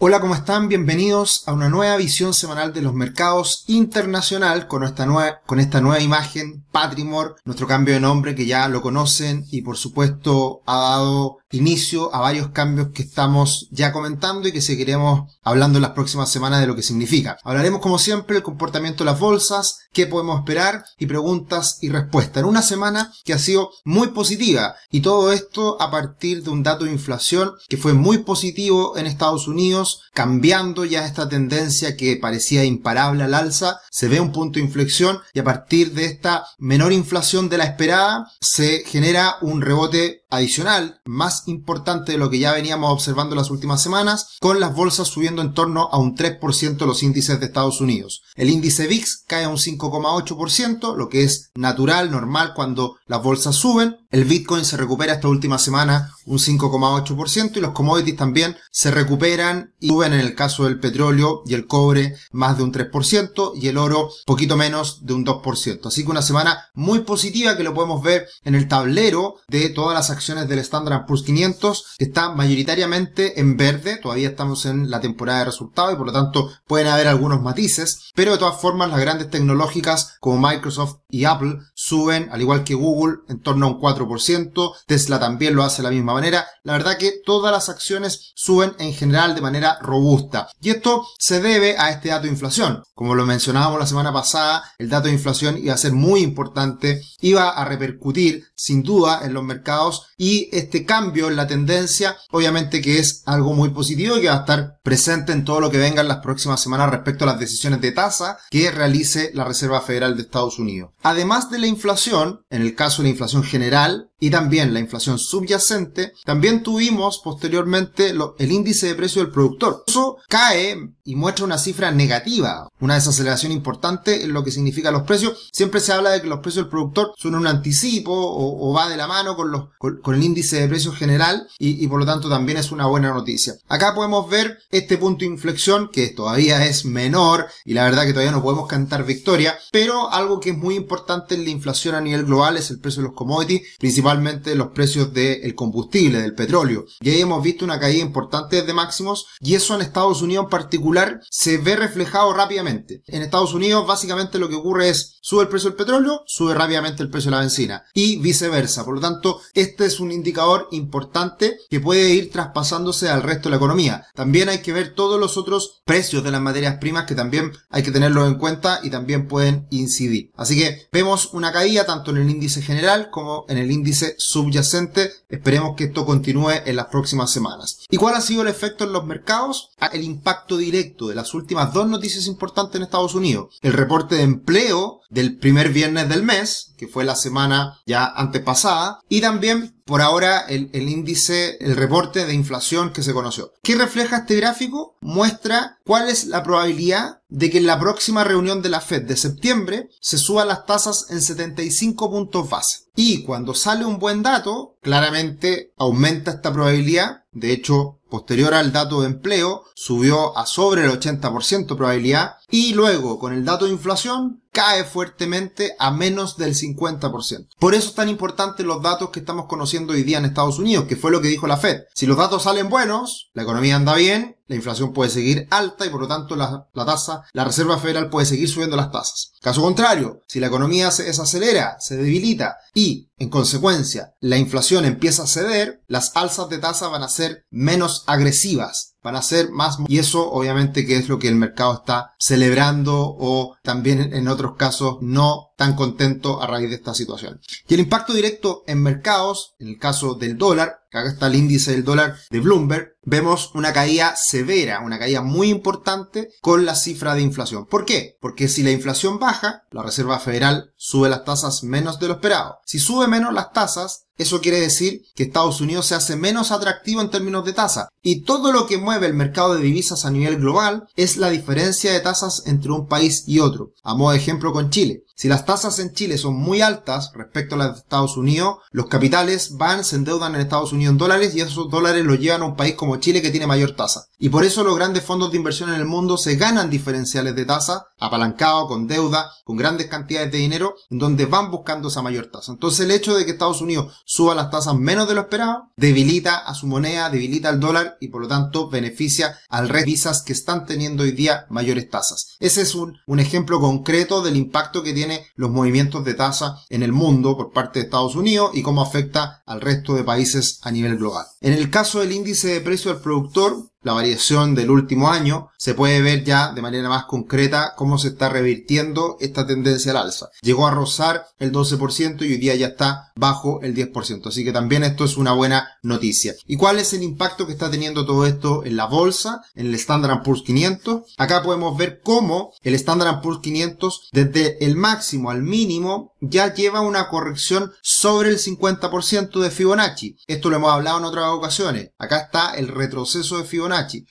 Hola, ¿cómo están? Bienvenidos a una nueva visión semanal de los mercados internacional con esta nueva, con esta nueva imagen, Patrimor, nuestro cambio de nombre que ya lo conocen y por supuesto ha dado inicio a varios cambios que estamos ya comentando y que seguiremos hablando en las próximas semanas de lo que significa. Hablaremos como siempre del comportamiento de las bolsas, qué podemos esperar y preguntas y respuestas. En una semana que ha sido muy positiva y todo esto a partir de un dato de inflación que fue muy positivo en Estados Unidos, cambiando ya esta tendencia que parecía imparable al alza, se ve un punto de inflexión y a partir de esta menor inflación de la esperada se genera un rebote adicional más importante de lo que ya veníamos observando las últimas semanas, con las bolsas subiendo en torno a un 3% los índices de Estados Unidos. El índice VIX cae a un 5,8%, lo que es natural, normal cuando las bolsas suben. El Bitcoin se recupera esta última semana un 5,8% y los commodities también se recuperan y suben en el caso del petróleo y el cobre más de un 3% y el oro poquito menos de un 2%. Así que una semana muy positiva que lo podemos ver en el tablero de todas las acciones del Standard Poor's 500 que está mayoritariamente en verde. Todavía estamos en la temporada de resultados y por lo tanto pueden haber algunos matices, pero de todas formas las grandes tecnológicas como Microsoft y Apple suben, al igual que Google, en torno a un 4%. Tesla también lo hace de la misma manera. La verdad que todas las acciones suben en general de manera robusta. Y esto se debe a este dato de inflación. Como lo mencionábamos la semana pasada, el dato de inflación iba a ser muy importante, iba a repercutir sin duda en los mercados y este cambio en la tendencia obviamente que es algo muy positivo y que va a estar presente en todo lo que venga en las próximas semanas respecto a las decisiones de tasa que realice la Reserva Federal de Estados Unidos. Además de la inflación, en el caso de la inflación general y también la inflación subyacente, también tuvimos posteriormente el índice de precio del productor. Eso cae y muestra una cifra negativa, una desaceleración importante en lo que significa los precios. Siempre se habla de que los precios del productor son un anticipo o, va de la mano con, los, el índice de precios general y, por lo tanto también es una buena noticia. Acá podemos ver este punto de inflexión que todavía es menor y la verdad que todavía no podemos cantar victoria, pero algo que es muy importante en la inflación a nivel global es el precio de los commodities, principalmente los precios del combustible, del petróleo. Y ahí hemos visto una caída importante de máximos y eso en Estados Unidos en particular se ve reflejado rápidamente. En Estados Unidos básicamente lo que ocurre es sube el precio del petróleo, sube rápidamente el precio de la benzina y viceversa. Por lo tanto, este es un indicador importante que puede ir traspasándose al resto de la economía. También hay que ver todos los otros precios de las materias primas que también hay que tenerlos en cuenta y también pueden incidir. Así que vemos una caída tanto en el índice general como en el índice subyacente. Esperemos que esto continúe en las próximas semanas. ¿Y cuál ha sido el efecto en los mercados? Ah, el impacto directo de las últimas dos noticias importantes en Estados Unidos. El reporte de empleo del primer viernes del mes, que fue la semana ya antepasada, y también por ahora el, índice, el reporte de inflación que se conoció. ¿Qué refleja este gráfico? Muestra cuál es la probabilidad de que en la próxima reunión de la Fed de septiembre se suban las tasas en 75 puntos base. Y cuando sale un buen dato, claramente aumenta esta probabilidad. De hecho, posterior al dato de empleo, subió a sobre el 80% probabilidad y luego con el dato de inflación cae fuertemente a menos del 50%. Por eso es tan importante los datos que estamos conociendo hoy día en Estados Unidos, que fue lo que dijo la Fed. Si los datos salen buenos, la economía anda bien, la inflación puede seguir alta y por lo tanto la, tasa, la Reserva Federal puede seguir subiendo las tasas. Caso contrario, si la economía se desacelera, se debilita y, en consecuencia, la inflación empieza a ceder, las alzas de tasa van a ser menos agresivas van a ser más y eso obviamente que es lo que el mercado está celebrando o también en otros casos no tan contento a raíz de esta situación. Y el impacto directo en mercados, en el caso del dólar, acá está el índice del dólar de Bloomberg, vemos una caída severa, una caída muy importante con la cifra de inflación. ¿Por qué? Porque si la inflación baja, la Reserva Federal sube las tasas menos de lo esperado. Si sube menos las tasas, eso quiere decir que Estados Unidos se hace menos atractivo en términos de tasa. Y todo lo que mueve el mercado de divisas a nivel global es la diferencia de tasas entre un país y otro. A modo de ejemplo con Chile. Si las tasas en Chile son muy altas respecto a las de Estados Unidos, los capitales van, se endeudan en Estados Unidos en dólares y esos dólares los llevan a un país como Chile que tiene mayor tasa. Y por eso los grandes fondos de inversión en el mundo se ganan diferenciales de tasa, apalancado, con deuda, con grandes cantidades de dinero, en donde van buscando esa mayor tasa. Entonces el hecho de que Estados Unidos suba las tasas menos de lo esperado, debilita a su moneda, debilita al dólar y por lo tanto beneficia al resto de visas que están teniendo hoy día mayores tasas. Ese es un, un ejemplo concreto del impacto que tiene los movimientos de tasa en el mundo por parte de Estados Unidos y cómo afecta al resto de países a nivel global. En el caso del índice de precio del productor, la variación del último año, se puede ver ya de manera más concreta cómo se está revirtiendo esta tendencia al alza. Llegó a rozar el 12% y hoy día ya está bajo el 10%. Así que también esto es una buena noticia. ¿Y cuál es el impacto que está teniendo todo esto en la bolsa, en el Standard Poor's 500? Acá podemos ver cómo el Standard Poor's 500 desde el máximo al mínimo ya lleva una corrección sobre el 50% de Fibonacci. Esto lo hemos hablado en otras ocasiones. Acá está el retroceso de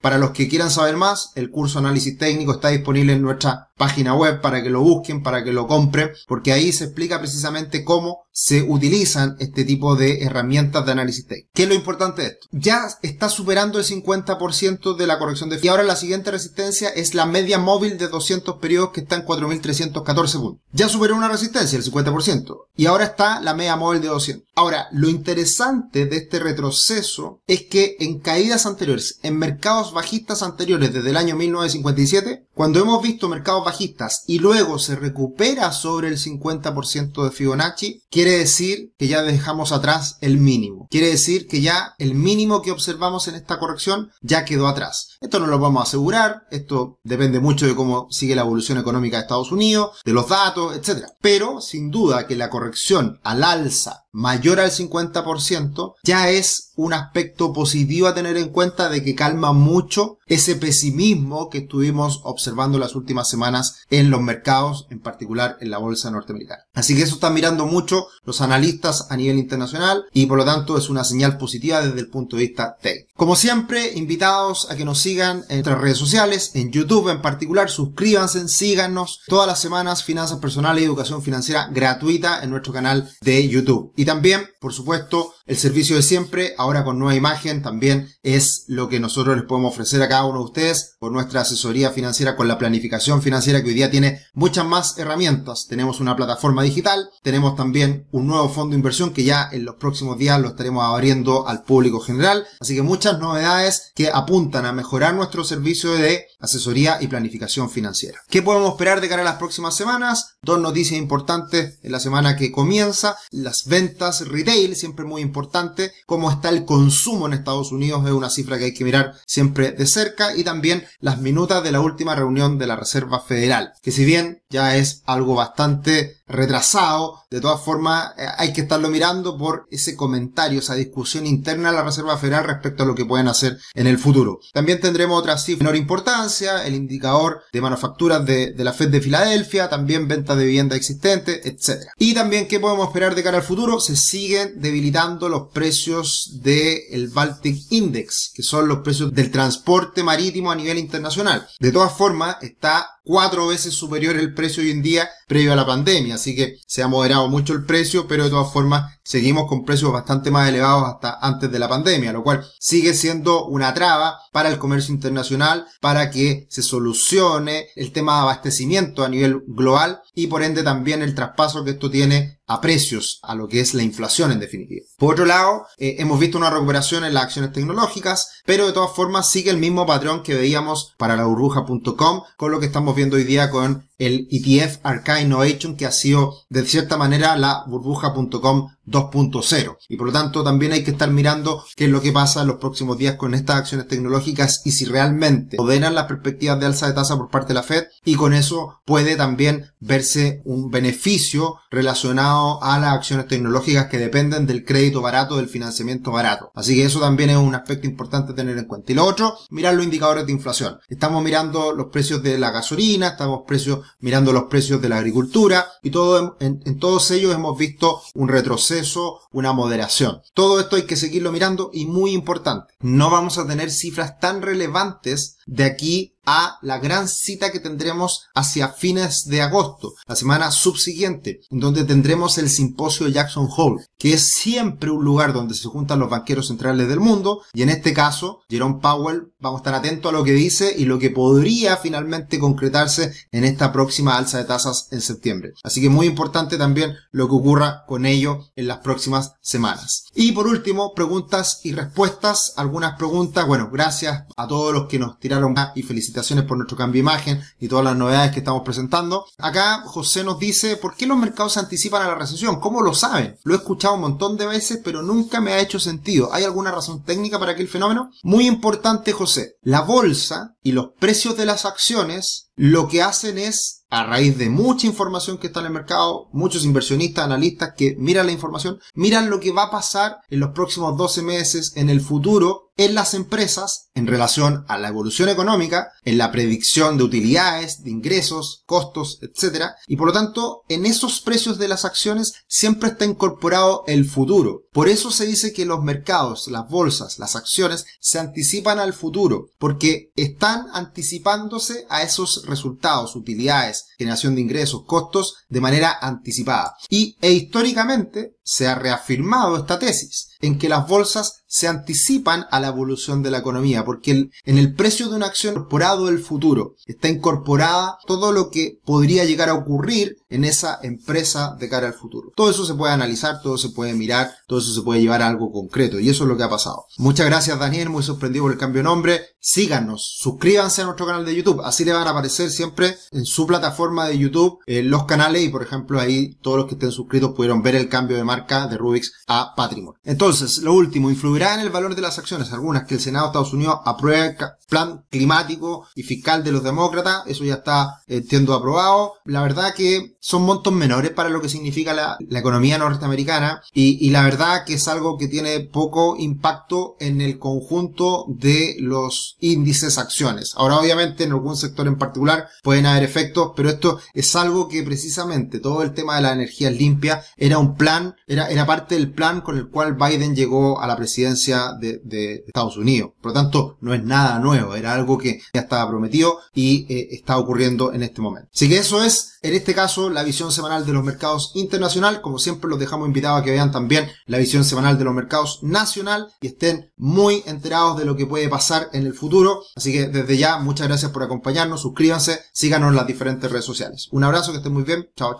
Para los que quieran saber más, el curso análisis técnico está disponible en nuestra página web para que lo busquen, para que lo compren, porque ahí se explica precisamente cómo se utilizan este tipo de herramientas de análisis técnico. ¿Qué es lo importante de esto? Ya está superando el 50% de la corrección de y ahora la siguiente resistencia es la media móvil de 200 periodos que está en 4.314 puntos. Ya superó una resistencia, el 50%, y ahora está la media móvil de 200. Ahora, lo interesante de este retroceso es que en caídas anteriores, en mercados bajistas anteriores desde el año 1957, cuando hemos visto mercados bajistas y luego se recupera sobre el 50% de Fibonacci, quiere decir que ya dejamos atrás el mínimo. Quiere decir que ya el mínimo que observamos en esta corrección ya quedó atrás. Esto no lo vamos a asegurar, esto depende mucho de cómo sigue la evolución económica de Estados Unidos, de los datos, etc. Pero sin duda que la corrección al alza mayor al 50% ya es un aspecto positivo a tener en cuenta de que calma mucho ese pesimismo que estuvimos observando las últimas semanas en los mercados, en particular en la bolsa norteamericana. Así que eso están mirando mucho los analistas a nivel internacional y por lo tanto es una señal positiva desde el punto de vista técnico. Como siempre, invitados a que nos sigan en nuestras redes sociales, en YouTube en particular, suscríbanse, síganos todas las semanas Finanzas Personales y Educación Financiera gratuita en nuestro canal de YouTube. Y también, por supuesto, el servicio de siempre, ahora con nueva imagen, también es lo que nosotros les podemos ofrecer a cada uno de ustedes por nuestra asesoría financiera con la planificación financiera que hoy día tiene muchas más herramientas. Tenemos una plataforma digital, tenemos también un nuevo fondo de inversión que ya en los próximos días lo estaremos abriendo al público general. Así que muchas novedades que apuntan a mejorar nuestro servicio de asesoría y planificación financiera. ¿Qué podemos esperar de cara a las próximas semanas? Dos noticias importantes en la semana que comienza. Las ventas retail, siempre muy importante, cómo está el consumo en Estados Unidos, es una cifra que hay que mirar siempre de cerca, y también las minutas de la última reunión de la Reserva Federal, que si bien ya es algo bastante retrasado. De todas formas, eh, hay que estarlo mirando por ese comentario, esa discusión interna de la Reserva Federal respecto a lo que pueden hacer en el futuro. También tendremos otra cifra de menor importancia, el indicador de manufacturas de, la Fed de Filadelfia, también venta de vivienda existente, etc. Y también, ¿qué podemos esperar de cara al futuro? Se siguen debilitando los precios del Baltic Index, que son los precios del transporte marítimo a nivel internacional. De todas formas, está cuatro veces superior el precio hoy en día previo a la pandemia, así que se ha moderado mucho el precio, pero de todas formas seguimos con precios bastante más elevados hasta antes de la pandemia, lo cual sigue siendo una traba para el comercio internacional, para que se solucione el tema de abastecimiento a nivel global y por ende también el traspaso que esto tiene a precios, a lo que es la inflación en definitiva. Por otro lado, eh, hemos visto una recuperación en las acciones tecnológicas, pero de todas formas sigue el mismo patrón que veíamos para la burbuja.com, con lo que estamos viendo hoy día con el ETF Arcade Innovation, que ha sido de cierta manera la burbuja.com 2.0. Y por lo tanto también hay que estar mirando qué es lo que pasa en los próximos días con estas acciones tecnológicas y si realmente moderan las perspectivas de alza de tasa por parte de la Fed y con eso puede también verse un beneficio relacionado a las acciones tecnológicas que dependen del crédito barato, del financiamiento barato. Así que eso también es un aspecto importante tener en cuenta. Y lo otro, mirar los indicadores de inflación. Estamos mirando los precios de la gasolina, estamos precios mirando los precios de la agricultura y todo, en, todos ellos hemos visto un retroceso, una moderación. Todo esto hay que seguirlo mirando y muy importante, no vamos a tener cifras tan relevantes de aquí a la gran cita que tendremos hacia fines de agosto, la semana subsiguiente, en donde tendremos el simposio Jackson Hole, que es siempre un lugar donde se juntan los banqueros centrales del mundo, y en este caso, Jerome Powell, vamos a estar atentos a lo que dice y lo que podría finalmente concretarse en esta próxima alza de tasas en septiembre. Así que muy importante también lo que ocurra con ello en las próximas semanas. Y por último, preguntas y respuestas. Algunas preguntas, bueno, gracias a todos los que nos tiraron y felicitaciones por nuestro cambio de imagen y todas las novedades que estamos presentando. Acá José nos dice, ¿por qué los mercados se anticipan a la recesión? ¿Cómo lo saben? Lo he escuchado un montón de veces, pero nunca me ha hecho sentido. ¿Hay alguna razón técnica para aquel fenómeno? Muy importante, José. La bolsa y los precios de las acciones lo que hacen es a raíz de mucha información que está en el mercado, muchos inversionistas, analistas que miran la información, miran lo que va a pasar en los próximos 12 meses, en el futuro, en las empresas en relación a la evolución económica, en la predicción de utilidades, de ingresos, costos, etc. Y por lo tanto, en esos precios de las acciones siempre está incorporado el futuro. Por eso se dice que los mercados, las bolsas, las acciones se anticipan al futuro, porque están anticipándose a esos resultados, utilidades, generación de ingresos, costos, de manera anticipada. Y e históricamente se ha reafirmado esta tesis en que las bolsas se anticipan a la evolución de la economía, porque en el precio de una acción incorporado del futuro está incorporada todo lo que podría llegar a ocurrir en esa empresa de cara al futuro. Todo eso se puede analizar, todo se puede mirar, todo eso se puede llevar a algo concreto y eso es lo que ha pasado. Muchas gracias Daniel, muy sorprendido por el cambio de nombre. Síganos, suscríbanse a nuestro canal de YouTube, así le van a aparecer siempre en su plataforma de YouTube eh, los canales y por ejemplo ahí todos los que estén suscritos pudieron ver el cambio de marca de Rubix a Patrimonio. Entonces, lo último, influirá en el valor de las acciones, algunas que el Senado de Estados Unidos apruebe plan climático y fiscal de los demócratas, eso ya está, entiendo, aprobado. La verdad que son montos menores para lo que significa la, economía norteamericana y, la verdad que es algo que tiene poco impacto en el conjunto de los índices acciones. Ahora obviamente en algún sector en particular pueden haber efectos, pero esto es algo que precisamente todo el tema de la energía limpia era un plan, era, era parte del plan con el cual Biden llegó a la presidencia de, Estados Unidos. Por lo tanto, no es nada nuevo, era algo que ya estaba prometido y eh, está ocurriendo en este momento. Así que eso es, en este caso, la visión semanal de los mercados internacional. Como siempre, los dejamos invitados a que vean también la visión semanal de los mercados nacional y estén muy enterados de lo que puede pasar en el futuro. Así que desde ya, muchas gracias por acompañarnos, suscríbanse, síganos en las diferentes redes sociales. Un abrazo, que estén muy bien, chao.